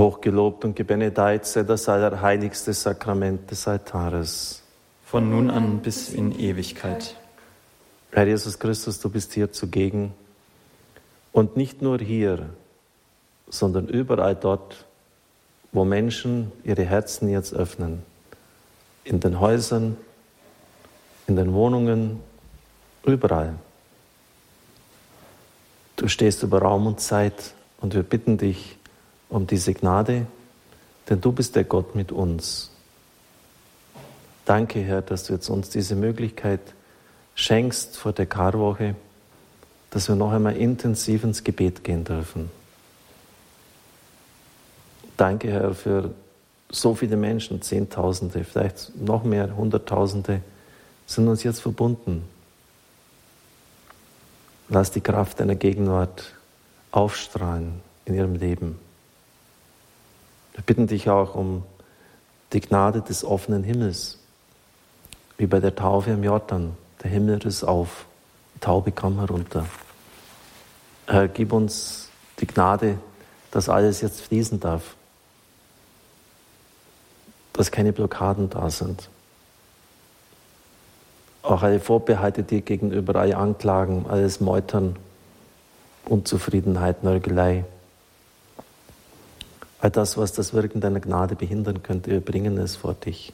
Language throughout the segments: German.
Hochgelobt und gebenedeit sei das allerheiligste Sakrament des Altares. Von nun an bis in Ewigkeit. Herr Jesus Christus, du bist hier zugegen. Und nicht nur hier, sondern überall dort, wo Menschen ihre Herzen jetzt öffnen. In den Häusern, in den Wohnungen, überall. Du stehst über Raum und Zeit und wir bitten dich, um diese Gnade, denn du bist der Gott mit uns. Danke, Herr, dass du jetzt uns diese Möglichkeit schenkst vor der Karwoche, dass wir noch einmal intensiv ins Gebet gehen dürfen. Danke, Herr, für so viele Menschen, Zehntausende, vielleicht noch mehr, Hunderttausende, sind uns jetzt verbunden. Lass die Kraft deiner Gegenwart aufstrahlen in ihrem Leben. Wir bitten dich auch um die Gnade des offenen Himmels, wie bei der Taufe im Jordan. Der Himmel riss auf, die Taube kam herunter. Herr, gib uns die Gnade, dass alles jetzt fließen darf, dass keine Blockaden da sind. Auch alle Vorbehalte dir gegenüber, alle Anklagen, alles Meutern, Unzufriedenheit, Nörgelei. All das, was das Wirken deiner Gnade behindern könnte, wir bringen es vor dich.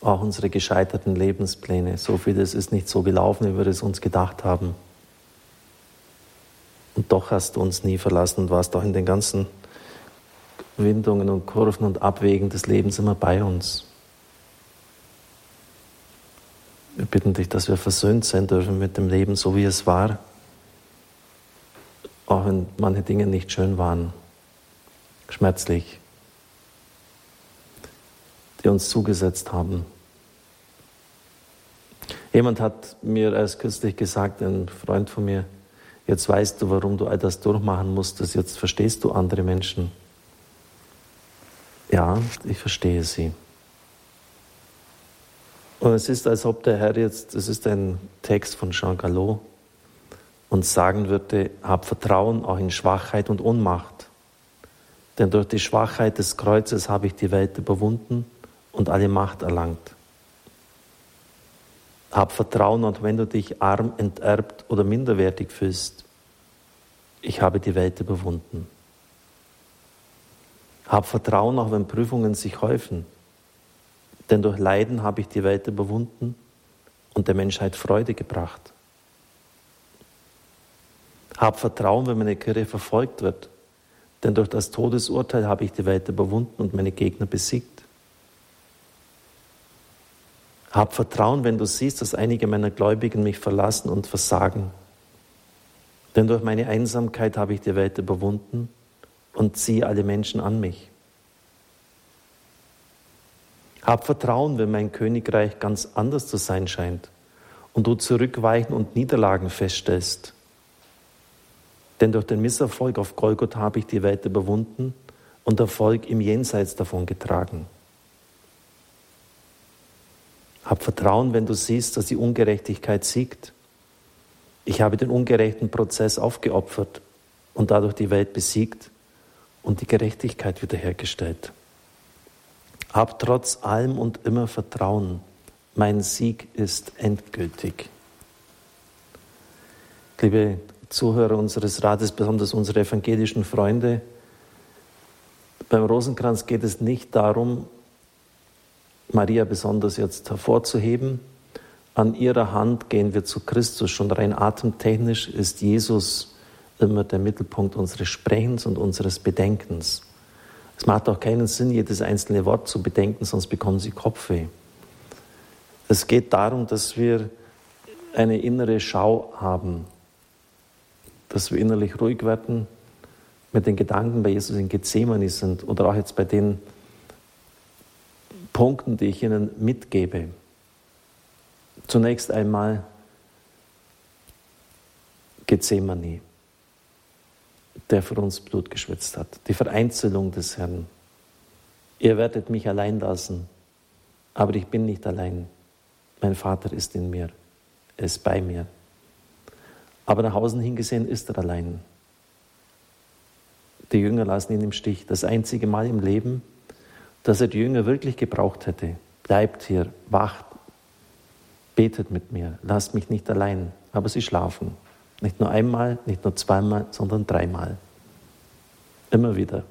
Auch unsere gescheiterten Lebenspläne, so vieles ist nicht so gelaufen, wie wir es uns gedacht haben. Und doch hast du uns nie verlassen und warst auch in den ganzen Windungen und Kurven und Abwägen des Lebens immer bei uns. Wir bitten dich, dass wir versöhnt sein dürfen mit dem Leben, so wie es war auch wenn manche Dinge nicht schön waren, schmerzlich, die uns zugesetzt haben. Jemand hat mir erst kürzlich gesagt, ein Freund von mir, jetzt weißt du, warum du all das durchmachen musstest, jetzt verstehst du andere Menschen. Ja, ich verstehe sie. Und es ist, als ob der Herr jetzt, es ist ein Text von Jean Galot, und sagen würde, hab Vertrauen auch in Schwachheit und Ohnmacht. Denn durch die Schwachheit des Kreuzes habe ich die Welt überwunden und alle Macht erlangt. Hab Vertrauen, auch wenn du dich arm, enterbt oder minderwertig fühlst. Ich habe die Welt überwunden. Hab Vertrauen, auch wenn Prüfungen sich häufen. Denn durch Leiden habe ich die Welt überwunden und der Menschheit Freude gebracht. Hab Vertrauen, wenn meine Kirche verfolgt wird, denn durch das Todesurteil habe ich die Welt überwunden und meine Gegner besiegt. Hab Vertrauen, wenn du siehst, dass einige meiner Gläubigen mich verlassen und versagen. Denn durch meine Einsamkeit habe ich die Welt überwunden und ziehe alle Menschen an mich. Hab Vertrauen, wenn mein Königreich ganz anders zu sein scheint und du zurückweichen und Niederlagen feststellst. Denn durch den Misserfolg auf Golgotha habe ich die Welt überwunden und Erfolg im Jenseits davon getragen. Hab Vertrauen, wenn du siehst, dass die Ungerechtigkeit siegt. Ich habe den ungerechten Prozess aufgeopfert und dadurch die Welt besiegt und die Gerechtigkeit wiederhergestellt. Hab trotz allem und immer Vertrauen. Mein Sieg ist endgültig. Liebe Zuhörer unseres Rates, besonders unsere evangelischen Freunde. Beim Rosenkranz geht es nicht darum, Maria besonders jetzt hervorzuheben. An ihrer Hand gehen wir zu Christus. Schon rein atemtechnisch ist Jesus immer der Mittelpunkt unseres Sprechens und unseres Bedenkens. Es macht auch keinen Sinn, jedes einzelne Wort zu bedenken, sonst bekommen Sie Kopfweh. Es geht darum, dass wir eine innere Schau haben dass wir innerlich ruhig werden, mit den Gedanken bei Jesus in Gethsemane sind oder auch jetzt bei den Punkten, die ich Ihnen mitgebe. Zunächst einmal Gethsemane, der für uns Blut geschwitzt hat, die Vereinzelung des Herrn. Ihr werdet mich allein lassen, aber ich bin nicht allein. Mein Vater ist in mir, er ist bei mir. Aber nach Hause hingesehen ist er allein. Die Jünger lassen ihn im Stich. Das einzige Mal im Leben, dass er die Jünger wirklich gebraucht hätte. Bleibt hier, wacht, betet mit mir, lasst mich nicht allein. Aber sie schlafen. Nicht nur einmal, nicht nur zweimal, sondern dreimal. Immer wieder.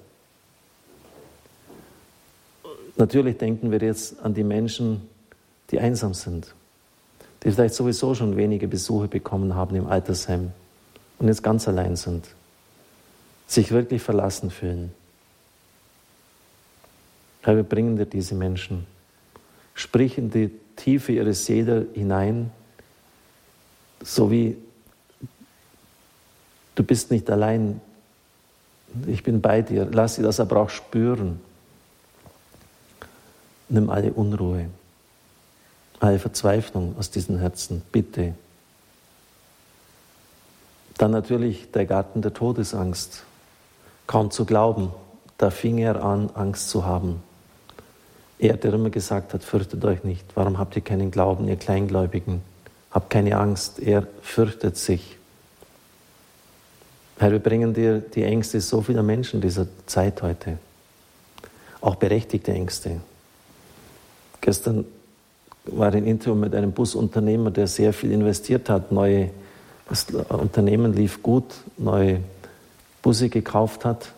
Natürlich denken wir jetzt an die Menschen, die einsam sind, die vielleicht sowieso schon wenige Besuche bekommen haben im Altersheim und jetzt ganz allein sind, sich wirklich verlassen fühlen. Herr, wir bringen dir diese Menschen. Sprich in die Tiefe ihrer Seele hinein, so wie du bist nicht allein, ich bin bei dir. Lass sie das aber auch spüren. Nimm alle Unruhe, alle Verzweiflung aus diesen Herzen, bitte. Dann natürlich der Garten der Todesangst. Kaum zu glauben, da fing er an, Angst zu haben. Er, der immer gesagt hat, fürchtet euch nicht. Warum habt ihr keinen Glauben, ihr Kleingläubigen? Habt keine Angst, er fürchtet sich. Herr, wir bringen dir die Ängste so vieler Menschen dieser Zeit heute. Auch berechtigte Ängste. Gestern war ein Interview mit einem Busunternehmer, der sehr viel investiert hat, neue, das Unternehmen lief gut, neue Busse gekauft hat.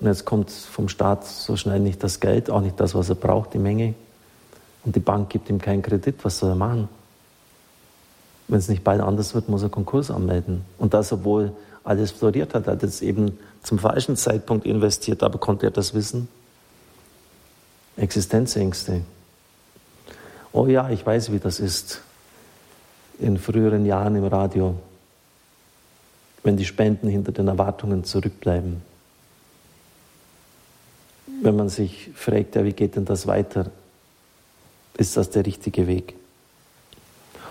Und jetzt kommt vom Staat so schnell nicht das Geld, auch nicht das, was er braucht, die Menge. Und die Bank gibt ihm keinen Kredit. Was soll er machen? Wenn es nicht bald anders wird, muss er Konkurs anmelden. Und das, obwohl alles floriert hat. Er hat jetzt eben zum falschen Zeitpunkt investiert, aber konnte er das wissen? Existenzängste. Oh ja, ich weiß, wie das ist. In früheren Jahren im Radio, wenn die Spenden hinter den Erwartungen zurückbleiben. Wenn man sich fragt, ja, wie geht denn das weiter? Ist das der richtige Weg?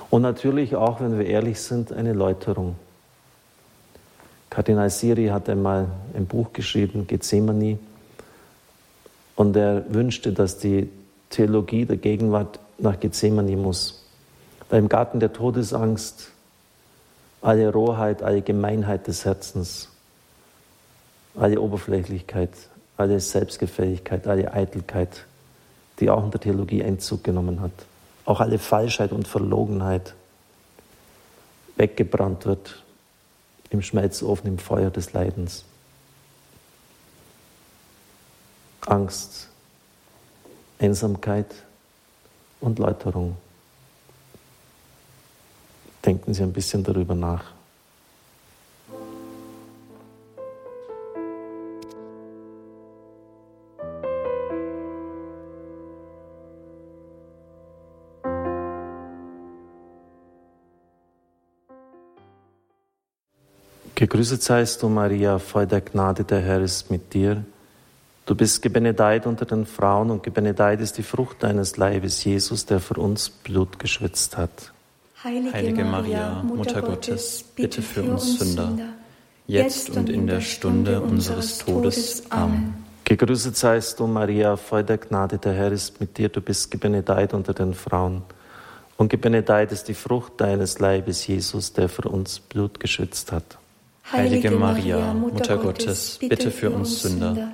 Und natürlich auch, wenn wir ehrlich sind, eine Läuterung. Kardinal Siri hat einmal ein Buch geschrieben, Gethsemane, und er wünschte, dass die Theologie der Gegenwart nach Gethsemane muss. Weil im Garten der Todesangst alle Rohheit, alle Gemeinheit des Herzens, alle Oberflächlichkeit, alle Selbstgefälligkeit, alle Eitelkeit, die auch in der Theologie Einzug genommen hat, auch alle Falschheit und Verlogenheit weggebrannt wird im Schmelzofen, im Feuer des Leidens. Angst, Einsamkeit und Läuterung. Denken Sie ein bisschen darüber nach. Gegrüßet seist du, Maria, voll der Gnade, der Herr ist mit dir. Du bist gebenedeit unter den Frauen und gebenedeit ist die Frucht deines Leibes, Jesus, der für uns Blut geschwitzt hat. Heilige, Heilige Maria, Mutter Gottes, bitte für uns Sünder, jetzt und in der Stunde unseres Todes. Amen. Gegrüßet seist du, Maria, voll der Gnade, der Herr ist mit dir. Du bist gebenedeit unter den Frauen und gebenedeit ist die Frucht deines Leibes, Jesus, der für uns Blut geschwitzt hat. Heilige Maria, Mutter Gottes, bitte für uns Sünder,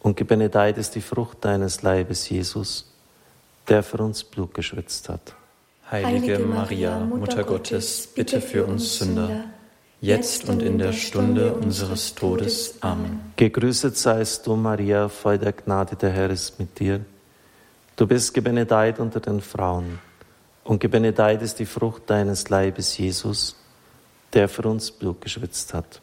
und gebenedeit ist die Frucht deines Leibes, Jesus, der für uns Blut geschwitzt hat. Heilige Maria, Mutter Gottes, bitte für uns Sünder, jetzt und in der Stunde unseres Todes. Amen. Gegrüßet seist du, Maria, voll der Gnade, der Herr ist mit dir. Du bist gebenedeit unter den Frauen und gebenedeit ist die Frucht deines Leibes, Jesus, der für uns Blut geschwitzt hat.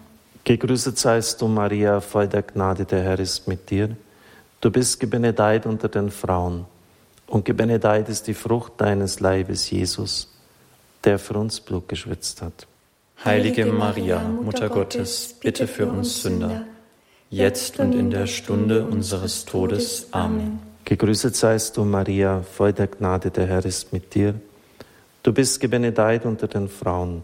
Gegrüßet seist du, Maria, voll der Gnade, der Herr ist mit dir. Du bist gebenedeit unter den Frauen, und gebenedeit ist die Frucht deines Leibes, Jesus, der für uns Blut geschwitzt hat. Heilige Maria, Mutter Gottes, bitte für uns Sünder, jetzt und in der Stunde unseres Todes. Amen. Gegrüßet seist du, Maria, voll der Gnade, der Herr ist mit dir. Du bist gebenedeit unter den Frauen,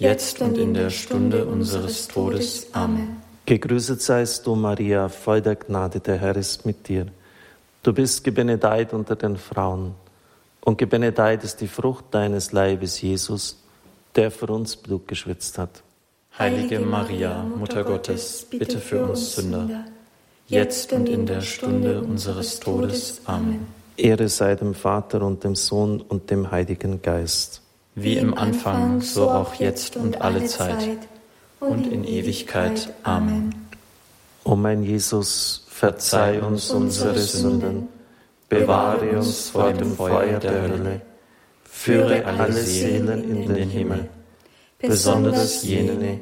jetzt und in der Stunde unseres Todes. Amen. Gegrüßet seist du, Maria, voll der Gnade, der Herr ist mit dir. Du bist gebenedeit unter den Frauen und gebenedeit ist die Frucht deines Leibes, Jesus, der für uns Blut geschwitzt hat. Heilige Maria, Mutter Gottes, bitte für uns Sünder, jetzt und in der Stunde unseres Todes. Amen. Ehre sei dem Vater und dem Sohn und dem Heiligen Geist. Wie im Anfang, so auch jetzt und alle Zeit und in Ewigkeit. Amen. O mein Jesus, verzeih uns unsere Sünden. Bewahre uns vor dem Feuer der Hölle, führe alle Seelen in den Himmel, besonders jene,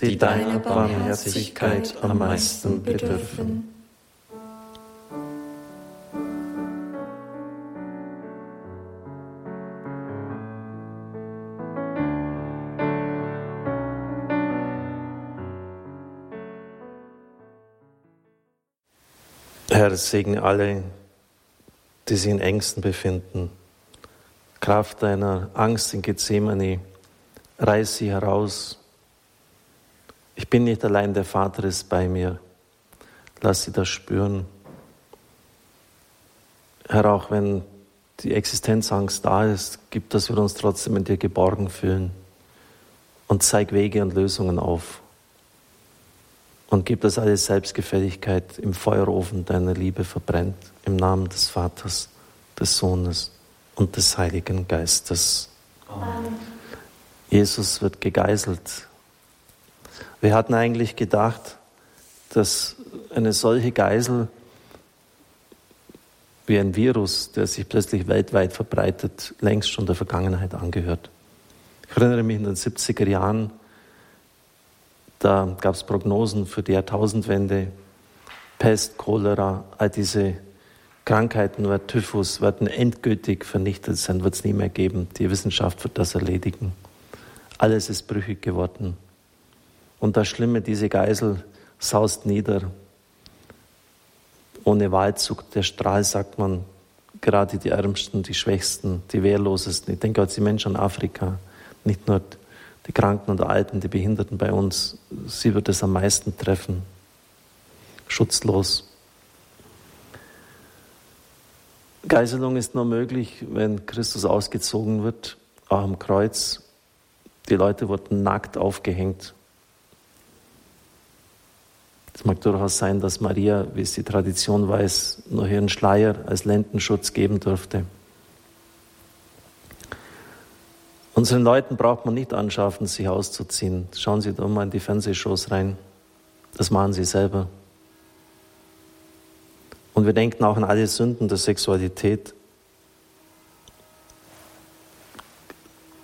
die deiner Barmherzigkeit am meisten bedürfen. Herr, segne alle, die sich in Ängsten befinden. Kraft deiner Angst in Gethsemane, reiß sie heraus. Ich bin nicht allein, der Vater ist bei mir. Lass sie das spüren. Herr, auch wenn die Existenzangst da ist, gib, dass wir uns trotzdem in dir geborgen fühlen. Und zeig Wege und Lösungen auf. Und gib, dass alle Selbstgefälligkeit im Feuerofen deiner Liebe verbrennt. Im Namen des Vaters, des Sohnes und des Heiligen Geistes. Amen. Jesus wird gegeißelt. Wir hatten eigentlich gedacht, dass eine solche Geisel wie ein Virus, der sich plötzlich weltweit verbreitet, längst schon der Vergangenheit angehört. Ich erinnere mich in den 70er Jahren, da gab es Prognosen für die Jahrtausendwende, Pest, Cholera, all diese Krankheiten oder Typhus werden endgültig vernichtet sein, wird es nie mehr geben. Die Wissenschaft wird das erledigen. Alles ist brüchig geworden. Und das Schlimme, diese Geisel saust nieder. Ohne Wahlzug, der Strahl, sagt man, gerade die Ärmsten, die Schwächsten, die Wehrlosesten. Ich denke auch die Menschen in Afrika, nicht nur die Kranken und Alten, die Behinderten bei uns, sie wird es am meisten treffen. Schutzlos. Geiselung ist nur möglich, wenn Christus ausgezogen wird, auch am Kreuz. Die Leute wurden nackt aufgehängt. Es mag durchaus sein, dass Maria, wie es die Tradition weiß, nur ihren Schleier als Lendenschutz geben durfte. Unseren Leuten braucht man nicht anschaffen, sich auszuziehen. Schauen Sie doch mal in die Fernsehshows rein. Das machen sie selber. Und wir denken auch an alle Sünden der Sexualität.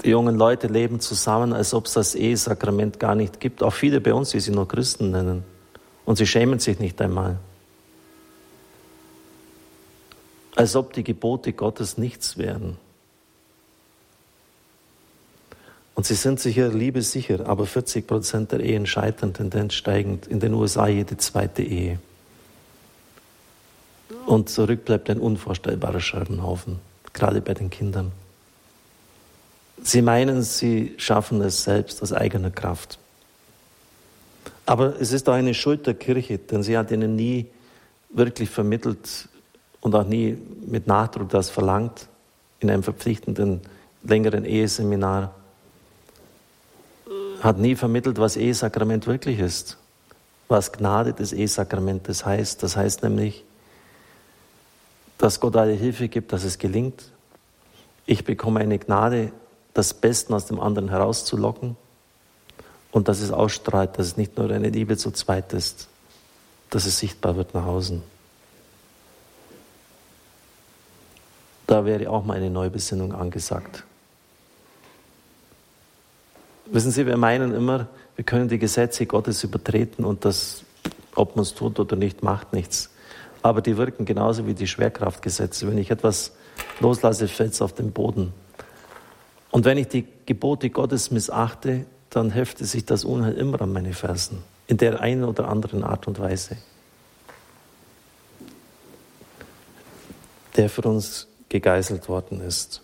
Die jungen Leute leben zusammen, als ob es das Ehesakrament gar nicht gibt. Auch viele bei uns, die sie nur Christen nennen. Und sie schämen sich nicht einmal. Als ob die Gebote Gottes nichts wären. Und sie sind sich ihrer Liebe sicher, aber 40 Prozent der Ehen scheitern, Tendenz steigend. In den USA jede zweite Ehe. Und zurück bleibt ein unvorstellbarer Scherbenhaufen, gerade bei den Kindern. Sie meinen, sie schaffen es selbst aus eigener Kraft. Aber es ist auch eine Schuld der Kirche, denn sie hat ihnen nie wirklich vermittelt, und auch nie mit Nachdruck das verlangt in einem verpflichtenden längeren Eheseminar, hat nie vermittelt, was Ehesakrament wirklich ist, was Gnade des Ehesakramentes heißt. Das heißt nämlich, dass Gott alle Hilfe gibt, dass es gelingt. Ich bekomme eine Gnade, das Besten aus dem anderen herauszulocken und dass es ausstrahlt, dass es nicht nur eine Liebe zu zweit ist, dass es sichtbar wird nach außen. Da wäre auch mal eine Neubesinnung angesagt. Wissen Sie, wir meinen immer, wir können die Gesetze Gottes übertreten und das, ob man es tut oder nicht, macht nichts. Aber die wirken genauso wie die Schwerkraftgesetze. Wenn ich etwas loslasse, fällt es auf den Boden. Und wenn ich die Gebote Gottes missachte, dann heftet sich das Unheil immer an meine Fersen, in der einen oder anderen Art und Weise. Der für uns gegeißelt worden ist.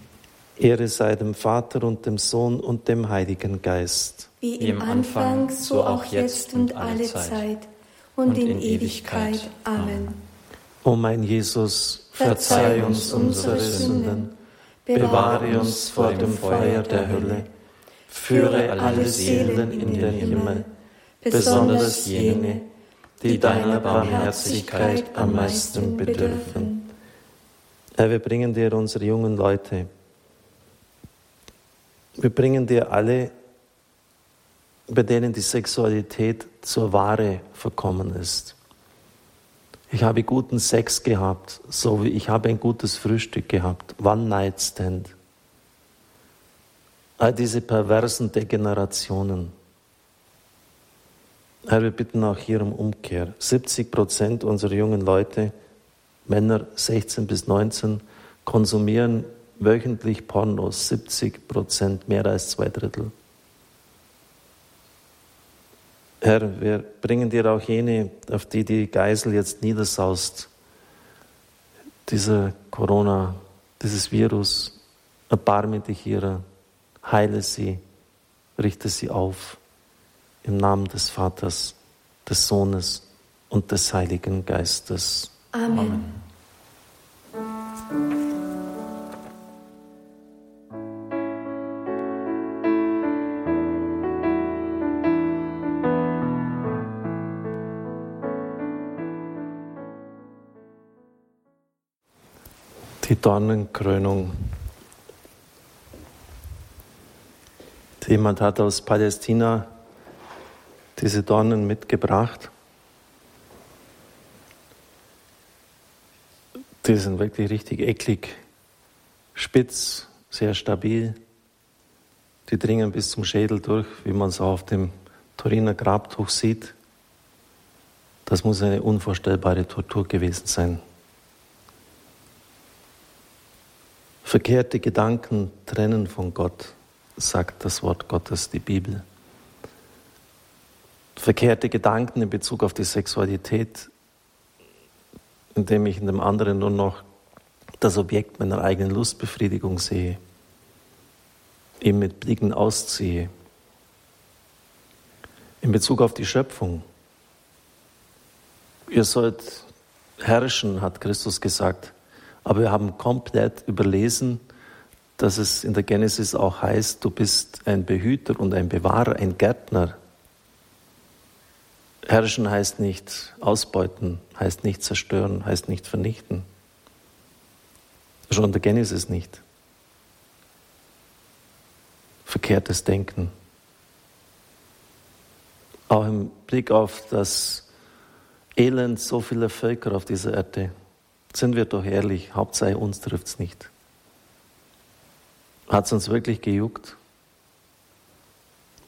Ehre sei dem Vater und dem Sohn und dem Heiligen Geist. Wie im Anfang, so auch jetzt und alle Zeit und in Ewigkeit. Amen. O mein Jesus, verzeih uns unsere Sünden, bewahre uns vor dem Feuer der Hölle, führe alle Seelen in den Himmel, besonders jene, die deiner Barmherzigkeit am meisten bedürfen. Herr, wir bringen dir unsere jungen Leute, wir bringen dir alle, bei denen die Sexualität zur Ware verkommen ist. Ich habe guten Sex gehabt, so wie ich habe ein gutes Frühstück gehabt. One Night Stand. All diese perversen Degenerationen. Herr, wir bitten auch hier um Umkehr. 70 Prozent unserer jungen Leute, Männer 16 bis 19, konsumieren wöchentlich Pornos. 70 Prozent, mehr als zwei Drittel. Herr, wir bringen dir auch jene, auf die die Geisel jetzt niedersaust. Dieser Corona, dieses Virus, erbarme dich ihrer, heile sie, richte sie auf. Im Namen des Vaters, des Sohnes und des Heiligen Geistes. Amen. Amen. Die Dornenkrönung. Jemand hat aus Palästina diese Dornen mitgebracht. Die sind wirklich richtig eklig, spitz, sehr stabil. Die dringen bis zum Schädel durch, wie man es auf dem Turiner Grabtuch sieht. Das muss eine unvorstellbare Tortur gewesen sein. Verkehrte Gedanken trennen von Gott, sagt das Wort Gottes, die Bibel verkehrte Gedanken in Bezug auf die Sexualität, indem ich in dem anderen nur noch das Objekt meiner eigenen Lustbefriedigung sehe, ihm mit Blicken ausziehe. In Bezug auf die Schöpfung. Ihr sollt herrschen, hat Christus gesagt, aber wir haben komplett überlesen, dass es in der Genesis auch heißt, du bist ein Behüter und ein Bewahrer, ein Gärtner Herrschen heißt nicht ausbeuten, heißt nicht zerstören, heißt nicht vernichten. Schon der Genesis nicht. Verkehrtes Denken. Auch im Blick auf das Elend so vieler Völker auf dieser Erde, sind wir doch ehrlich, Hauptsache uns trifft es nicht. Hat es uns wirklich gejuckt?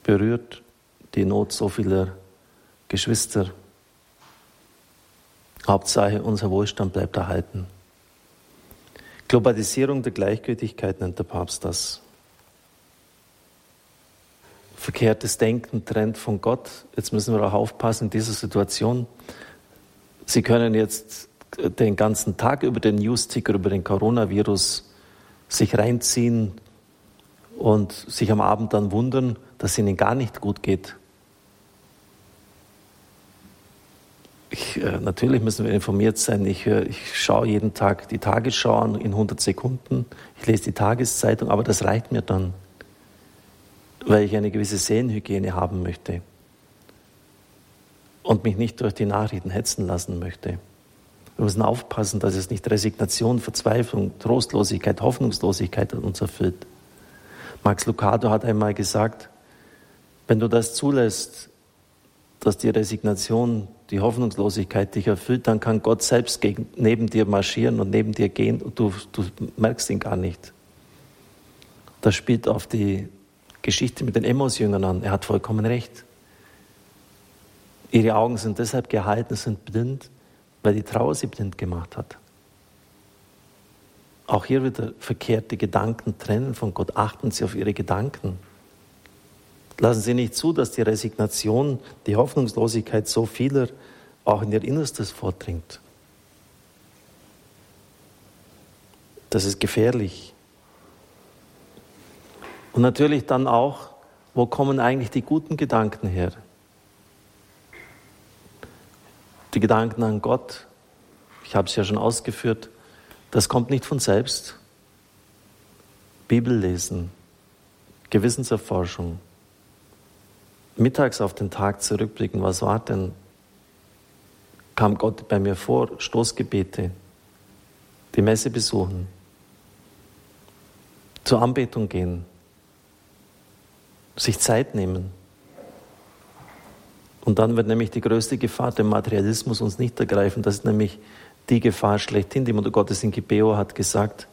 Berührt die Not so vieler Geschwister, Hauptsache unser Wohlstand bleibt erhalten. Globalisierung der Gleichgültigkeit nennt der Papst das. Verkehrtes Denken trennt von Gott. Jetzt müssen wir auch aufpassen in dieser Situation. Sie können jetzt den ganzen Tag über den Newsticker, über den Coronavirus sich reinziehen und sich am Abend dann wundern, dass es ihnen gar nicht gut geht. Ich, äh, natürlich müssen wir informiert sein. Ich, äh, ich schaue jeden Tag die Tagesschau an in 100 Sekunden. Ich lese die Tageszeitung, aber das reicht mir dann, weil ich eine gewisse Seelenhygiene haben möchte und mich nicht durch die Nachrichten hetzen lassen möchte. Wir müssen aufpassen, dass es nicht Resignation, Verzweiflung, Trostlosigkeit, Hoffnungslosigkeit uns erfüllt. Max Lucado hat einmal gesagt, wenn du das zulässt, dass die Resignation, die Hoffnungslosigkeit dich erfüllt, dann kann Gott selbst gegen, neben dir marschieren und neben dir gehen und du, du merkst ihn gar nicht. Das spielt auf die Geschichte mit den Emmos-Jüngern an. Er hat vollkommen recht. Ihre Augen sind deshalb gehalten, sind blind, weil die Trauer sie blind gemacht hat. Auch hier wieder verkehrte Gedanken trennen von Gott. Achten Sie auf Ihre Gedanken. Lassen Sie nicht zu, dass die Resignation, die Hoffnungslosigkeit so vieler auch in ihr Innerstes vordringt. Das ist gefährlich. Und natürlich dann auch, wo kommen eigentlich die guten Gedanken her? Die Gedanken an Gott, ich habe es ja schon ausgeführt, das kommt nicht von selbst. Bibel lesen, Gewissenserforschung, mittags auf den Tag zurückblicken, was war denn? Kam Gott bei mir vor, Stoßgebete, die Messe besuchen, zur Anbetung gehen, sich Zeit nehmen. Und dann wird nämlich die größte Gefahr, dem Materialismus uns nicht ergreifen. Das ist nämlich die Gefahr schlechthin. Die Mutter Gottes in Gibeo hat gesagt,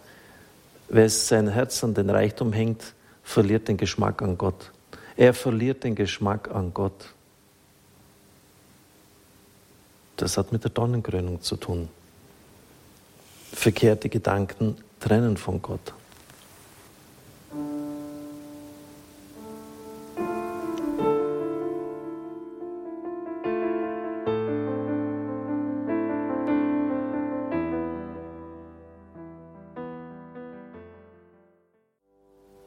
wer sein Herz an den Reichtum hängt, verliert den Geschmack an Gott. Er verliert den Geschmack an Gott. Das hat mit der Dornenkrönung zu tun. Verkehrte Gedanken trennen von Gott.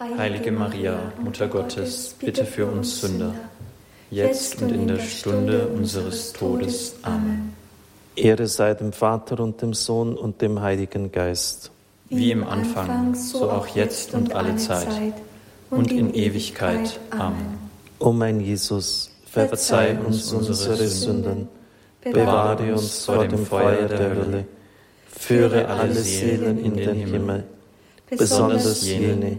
Heilige Maria, Mutter Gottes, bitte für uns Sünder, jetzt und in der Stunde unseres Todes. Amen. Ehre sei dem Vater und dem Sohn und dem Heiligen Geist. Wie im Anfang, so auch jetzt und alle Zeit und in Ewigkeit. Amen. O mein Jesus, verzeih uns unsere Sünden, bewahre uns vor dem Feuer der Hölle, führe alle Seelen in den Himmel, besonders jene,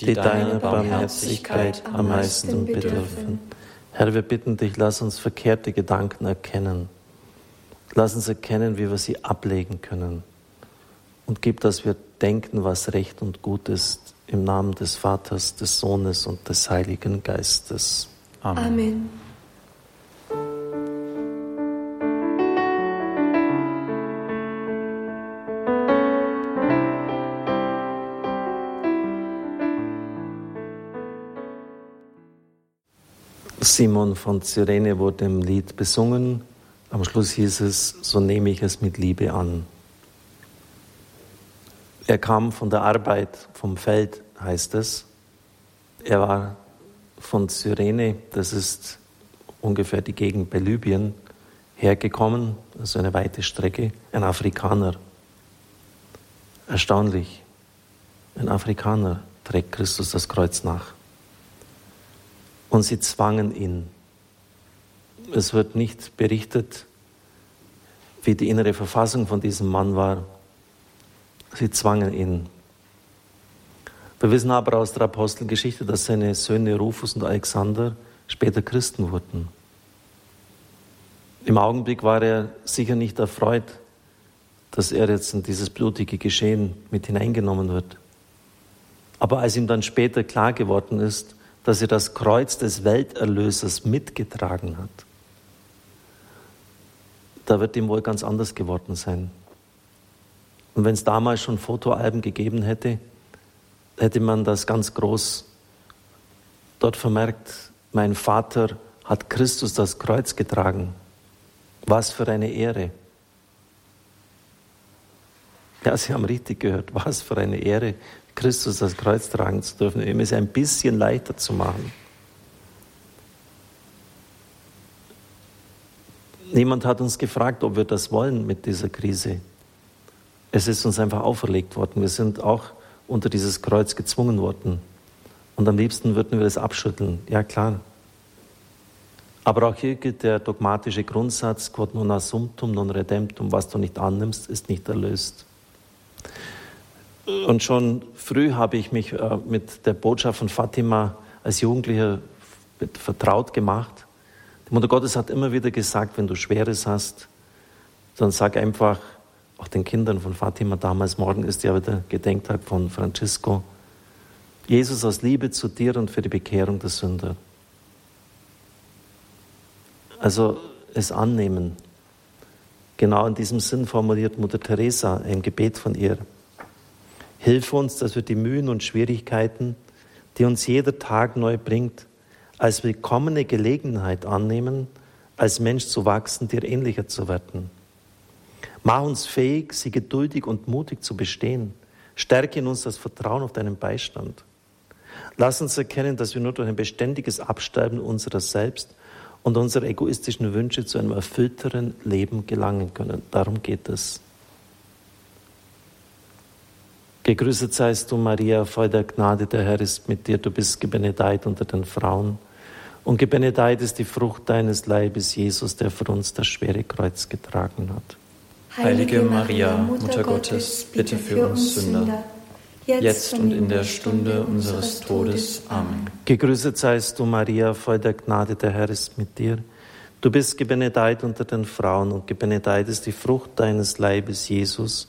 die deiner Barmherzigkeit am meisten bedürfen. Herr, wir bitten dich, lass uns verkehrte Gedanken erkennen. Lass uns erkennen, wie wir sie ablegen können. Und gib, dass wir denken, was recht und gut ist, im Namen des Vaters, des Sohnes und des Heiligen Geistes. Amen. Amen. Simon von Cyrene wurde im Lied besungen. Am Schluss hieß es, so nehme ich es mit Liebe an. Er kam von der Arbeit, vom Feld, heißt es. Er war von Cyrene, das ist ungefähr die Gegend bei Libyen, hergekommen, also eine weite Strecke, ein Afrikaner. Erstaunlich, ein Afrikaner trägt Christus das Kreuz nach. Und sie zwangen ihn. Es wird nicht berichtet, wie die innere Verfassung von diesem Mann war. Sie zwangen ihn. Wir wissen aber aus der Apostelgeschichte, dass seine Söhne Rufus und Alexander später Christen wurden. Im Augenblick war er sicher nicht erfreut, dass er jetzt in dieses blutige Geschehen mit hineingenommen wird. Aber als ihm dann später klar geworden ist, dass er das Kreuz des Welterlösers mitgetragen hat, da wird ihm wohl ganz anders geworden sein. Und wenn es damals schon Fotoalben gegeben hätte, hätte man das ganz groß dort vermerkt, mein Vater hat Christus das Kreuz getragen. Was für eine Ehre. Ja, Sie haben richtig gehört, was für eine Ehre, Christus das Kreuz tragen zu dürfen, ihm es ein bisschen leichter zu machen. Niemand hat uns gefragt, ob wir das wollen mit dieser Krise. Es ist uns einfach auferlegt worden. Wir sind auch unter dieses Kreuz gezwungen worden. Und am liebsten würden wir es abschütteln. Ja, klar. Aber auch hier gilt der dogmatische Grundsatz, quod non assumptum, non redemptum, was du nicht annimmst, ist nicht erlöst. Und schon früh habe ich mich äh, mit der Botschaft von Fatima als Jugendlicher vertraut gemacht. Die Mutter Gottes hat immer wieder gesagt, wenn du Schweres hast, dann sag einfach, auch den Kindern von Fatima damals, morgen ist ja wieder Gedenktag von Francisco, Jesus aus Liebe zu dir und für die Bekehrung der Sünder. Also es annehmen. Genau in diesem Sinn formuliert Mutter Teresa ein Gebet von ihr. Hilf uns, dass wir die Mühen und Schwierigkeiten, die uns jeder Tag neu bringt, als willkommene Gelegenheit annehmen, als Mensch zu wachsen, dir ähnlicher zu werden. Mach uns fähig, sie geduldig und mutig zu bestehen. Stärke in uns das Vertrauen auf deinen Beistand. Lass uns erkennen, dass wir nur durch ein beständiges Absterben unserer selbst und unsere egoistischen Wünsche zu einem erfüllteren Leben gelangen können. Darum geht es. Gegrüßet seist du, Maria, voll der Gnade, der Herr ist mit dir. Du bist gebenedeit unter den Frauen. Und gebenedeit ist die Frucht deines Leibes, Jesus, der für uns das schwere Kreuz getragen hat. Heilige Maria, Mutter Gottes, bitte für uns Sünder jetzt und in der Stunde unseres Todes. Amen. Gegrüßet seist du, Maria, voll der Gnade, der Herr ist mit dir. Du bist gebenedeit unter den Frauen und gebenedeit ist die Frucht deines Leibes, Jesus,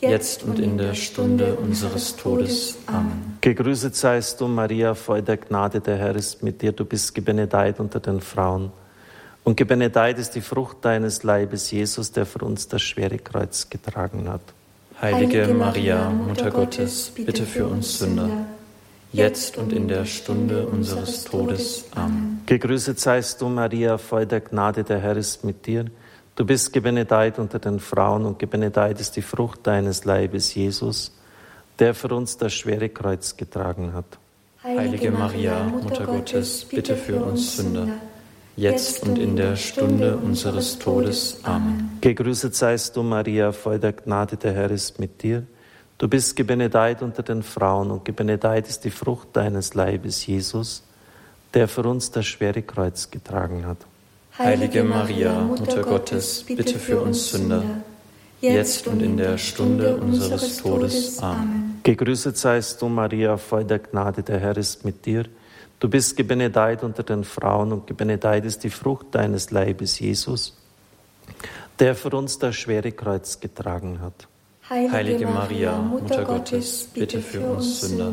jetzt und in der Stunde unseres Todes. Amen. Gegrüßet seist du, Maria, voll der Gnade, der Herr ist mit dir. Du bist gebenedeit unter den Frauen. Und gebenedeit ist die Frucht deines Leibes, Jesus, der für uns das schwere Kreuz getragen hat. Heilige Maria, Mutter Gottes, bitte für uns Sünder jetzt und in der Stunde unseres Todes. Amen. Gegrüßet seist du, Maria, voll der Gnade, der Herr ist mit dir. Du bist gebenedeit unter den Frauen und gebenedeit ist die Frucht deines Leibes, Jesus, der für uns das schwere Kreuz getragen hat. Heilige Maria, Mutter Gottes, bitte für uns Sünder, jetzt und in der Stunde unseres Todes. Amen. Gegrüßet seist du, Maria, voll der Gnade, der Herr ist mit dir. Du bist gebenedeit unter den Frauen und gebenedeit ist die Frucht deines Leibes, Jesus, der für uns das schwere Kreuz getragen hat. Heilige Maria, Mutter Gottes, bitte für uns Sünder, jetzt und in der Stunde unseres Todes. Amen. Gegrüßet seist du, Maria, voll der Gnade, der Herr ist mit dir. Du bist gebenedeit unter den Frauen und gebenedeit ist die Frucht deines Leibes, Jesus, der für uns das schwere Kreuz getragen hat. Heilige Maria, Mutter Gottes, bitte für uns Sünder,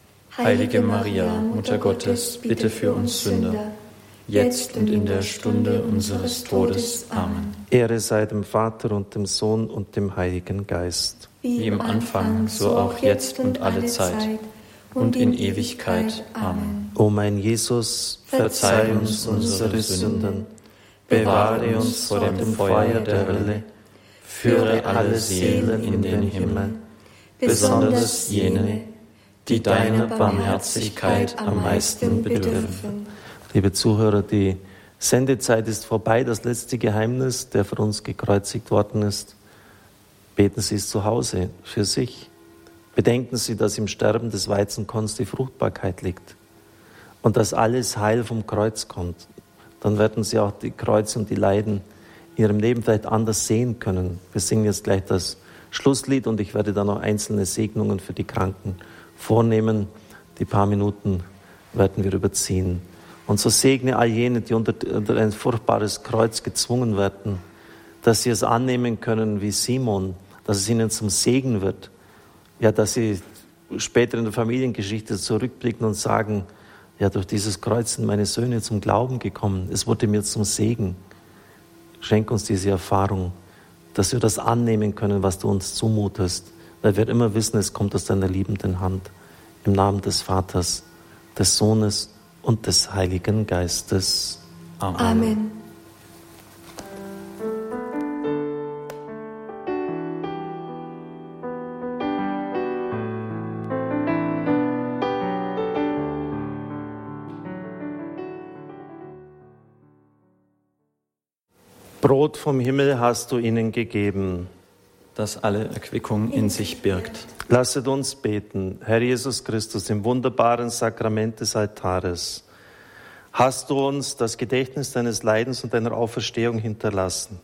Heilige Maria, Mutter Gottes, bitte für uns Sünder, jetzt und in der Stunde unseres Todes. Amen. Ehre sei dem Vater und dem Sohn und dem Heiligen Geist. Wie im Anfang, so auch jetzt und alle Zeit und in Ewigkeit. Amen. O mein Jesus, verzeih uns unsere Sünden, bewahre uns vor dem Feuer der Hölle, führe alle Seelen in den Himmel, besonders jene, die deiner Barmherzigkeit am meisten bedürfen. Liebe Zuhörer, die Sendezeit ist vorbei, das letzte Geheimnis, der für uns gekreuzigt worden ist. Beten Sie es zu Hause für sich. Bedenken Sie, dass im Sterben des Weizenkorns die Fruchtbarkeit liegt und dass alles Heil vom Kreuz kommt. Dann werden Sie auch die Kreuze und die Leiden in Ihrem Leben vielleicht anders sehen können. Wir singen jetzt gleich das Schlusslied und ich werde dann noch einzelne Segnungen für die Kranken vornehmen. Die paar Minuten werden wir überziehen. Und so segne all jene, die unter, unter ein furchtbares Kreuz gezwungen werden, dass sie es annehmen können wie Simon, dass es ihnen zum Segen wird ja, dass sie später in der Familiengeschichte zurückblicken und sagen, ja, durch dieses Kreuz sind meine Söhne zum Glauben gekommen. Es wurde mir zum Segen. Schenk uns diese Erfahrung, dass wir das annehmen können, was du uns zumutest, weil wir immer wissen, es kommt aus deiner liebenden Hand. Im Namen des Vaters, des Sohnes und des Heiligen Geistes. Amen. Amen. Brot vom Himmel hast du ihnen gegeben, das alle Erquickung in sich birgt. Lasset uns beten, Herr Jesus Christus, im wunderbaren Sakrament des Altares. Hast du uns das Gedächtnis deines Leidens und deiner Auferstehung hinterlassen?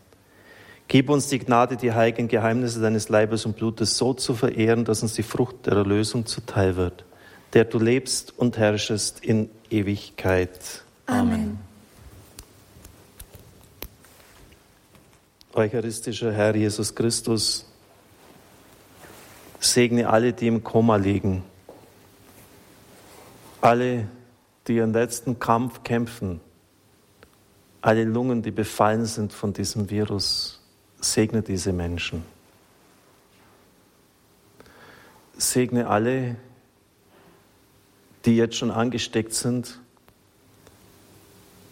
Gib uns die Gnade, die heiligen Geheimnisse deines Leibes und Blutes so zu verehren, dass uns die Frucht der Erlösung zuteil wird, der du lebst und herrschest in Ewigkeit. Amen. Eucharistischer Herr Jesus Christus, segne alle, die im Koma liegen, alle, die ihren letzten Kampf kämpfen, alle Lungen, die befallen sind von diesem Virus, segne diese Menschen. Segne alle, die jetzt schon angesteckt sind,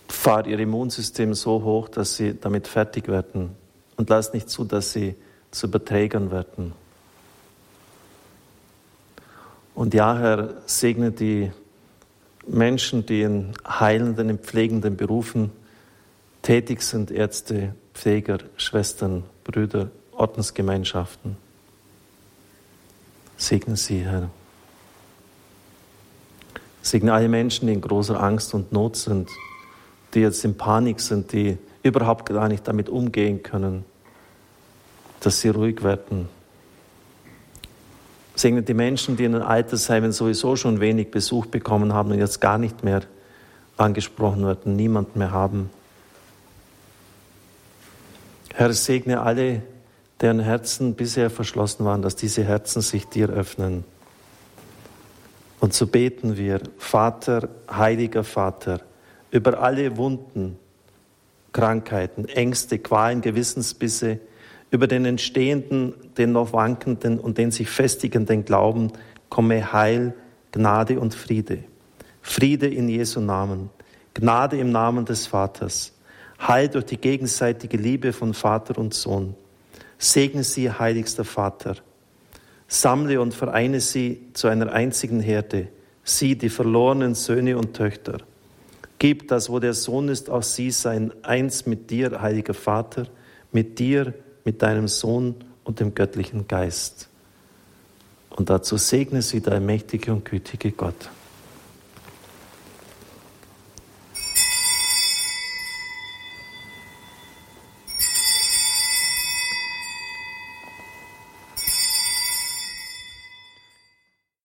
fahr ihr Immunsystem so hoch, dass sie damit fertig werden. Und lass nicht zu, dass sie zu Überträgern werden. Und ja, Herr, segne die Menschen, die in heilenden, in pflegenden Berufen tätig sind, Ärzte, Pfleger, Schwestern, Brüder, Ordensgemeinschaften. Segne sie, Herr. Segne alle Menschen, die in großer Angst und Not sind, die jetzt in Panik sind, die überhaupt gar nicht damit umgehen können, dass sie ruhig werden. Segne die Menschen, die in den Altersheimen sowieso schon wenig Besuch bekommen haben und jetzt gar nicht mehr angesprochen werden, niemand mehr haben. Herr, segne alle, deren Herzen bisher verschlossen waren, dass diese Herzen sich dir öffnen. Und so beten wir, Vater, heiliger Vater, über alle Wunden, Krankheiten, Ängste, Qualen, Gewissensbisse, über den entstehenden, den noch wankenden und den sich festigenden Glauben komme Heil, Gnade und Friede. Friede in Jesu Namen, Gnade im Namen des Vaters, Heil durch die gegenseitige Liebe von Vater und Sohn. Segne sie, heiligster Vater. Sammle und vereine sie zu einer einzigen Herde, sie, die verlorenen Söhne und Töchter. Gib, dass wo der Sohn ist, auch sie sein, eins mit dir, heiliger Vater, mit dir, mit deinem Sohn und dem göttlichen Geist. Und dazu segne sie, der mächtige und gütige Gott.